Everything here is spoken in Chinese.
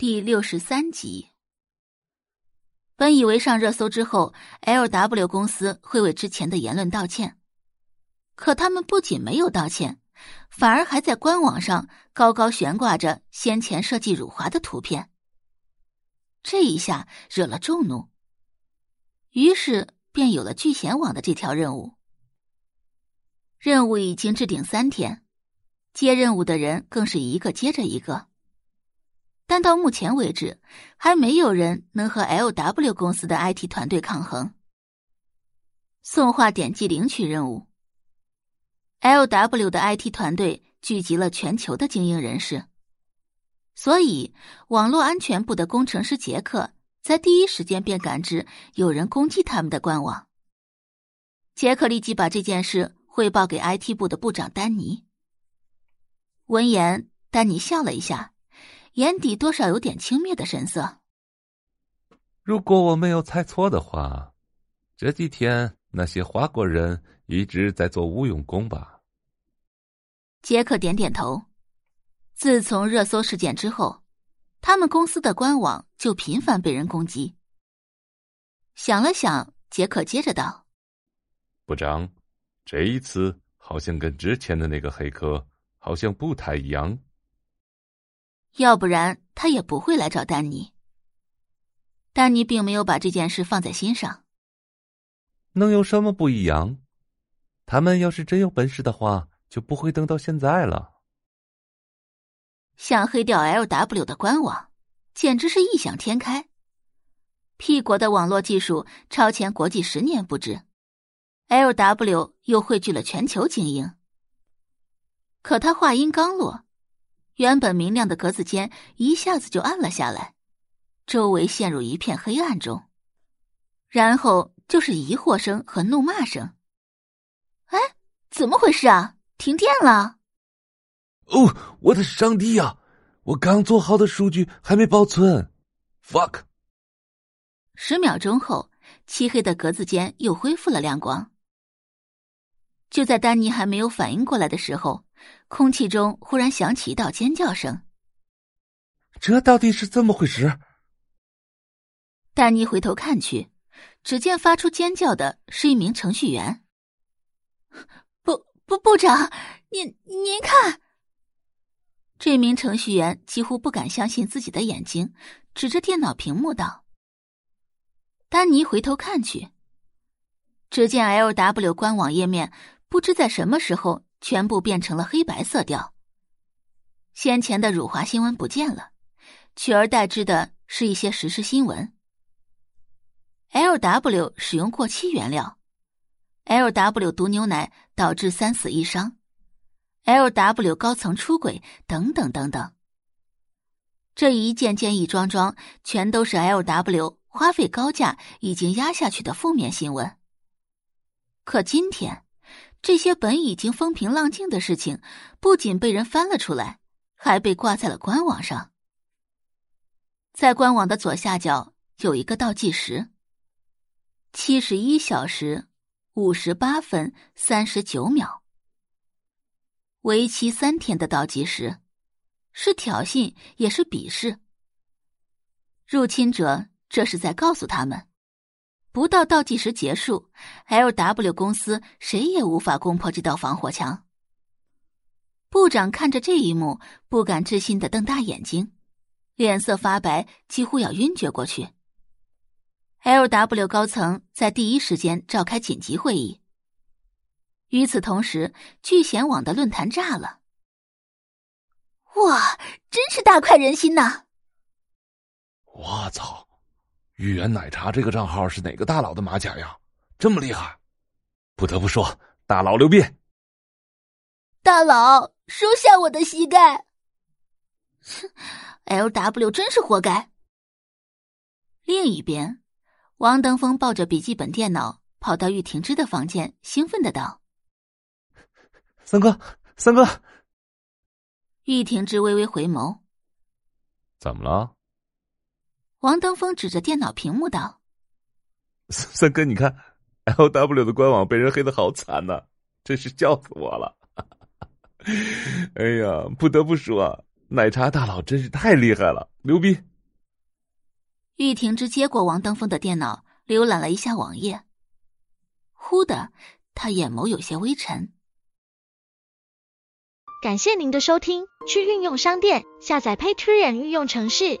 第六十三集。本以为上热搜之后，L W 公司会为之前的言论道歉，可他们不仅没有道歉，反而还在官网上高高悬挂着先前设计辱华的图片。这一下惹了众怒，于是便有了聚贤网的这条任务。任务已经置顶三天。接任务的人更是一个接着一个，到目前为止，还没有人能和 L W 公司的 IT 团队抗衡。送话点击领取任务。L W 的 IT 团队聚集了全球的精英人士，所以网络安全部的工程师杰克在第一时间便感知有人攻击他们的官网。杰克立即把这件事汇报给 IT 部的部长丹尼。闻言，丹尼笑了一下，眼底多少有点轻蔑的神色。如果我没有猜错的话，这几天那些华国人一直在做无用功吧？杰克点点头。自从热搜事件之后，他们公司的官网就频繁被人攻击。想了想，杰克接着道：“部长，这一次好像跟之前的那个黑客。”好像不太一样，要不然他也不会来找丹尼。丹尼并没有把这件事放在心上。能有什么不一样？他们要是真有本事的话，就不会等到现在了。想黑掉 L W 的官网，简直是异想天开。P 国的网络技术超前国际十年不止，L W 又汇聚了全球精英。可他话音刚落，原本明亮的格子间一下子就暗了下来，周围陷入一片黑暗中，然后就是疑惑声和怒骂声。哎，怎么回事啊？停电了！哦，我的上帝呀！我刚做好的数据还没保存，fuck！十秒钟后，漆黑的格子间又恢复了亮光。就在丹尼还没有反应过来的时候。空气中忽然响起一道尖叫声，这到底是怎么回事？丹尼回头看去，只见发出尖叫的是一名程序员。部部部长，您您看，这名程序员几乎不敢相信自己的眼睛，指着电脑屏幕道：“丹尼，回头看去，只见 L W 官网页面不知在什么时候。”全部变成了黑白色调。先前的辱华新闻不见了，取而代之的是一些时事新闻。L W 使用过期原料，L W 毒牛奶导致三死一伤，L W 高层出轨等等等等。这一件件一桩桩，全都是 L W 花费高价已经压下去的负面新闻。可今天。这些本已经风平浪静的事情，不仅被人翻了出来，还被挂在了官网上。在官网的左下角有一个倒计时：七十一小时五十八分三十九秒，为期三天的倒计时，是挑衅也是鄙视。入侵者这是在告诉他们。不到倒计时结束，L W 公司谁也无法攻破这道防火墙。部长看着这一幕，不敢置信的瞪大眼睛，脸色发白，几乎要晕厥过去。L W 高层在第一时间召开紧急会议。与此同时，聚贤网的论坛炸了。哇，真是大快人心呐！我操！芋圆奶茶这个账号是哪个大佬的马甲呀？这么厉害！不得不说，大佬牛逼！大佬收下我的膝盖。哼，L W 真是活该。另一边，王登峰抱着笔记本电脑跑到玉婷芝的房间，兴奋的道：“三哥，三哥！”玉婷芝微微回眸：“怎么了？”王登峰指着电脑屏幕道：“三哥，你看，L W 的官网被人黑的好惨呐，真是笑死我了！哎呀，不得不说，奶茶大佬真是太厉害了，牛逼！玉婷之接过王登峰的电脑，浏览了一下网页。忽的，他眼眸有些微沉。感谢您的收听，去运用商店下载 Patreon 运用城市，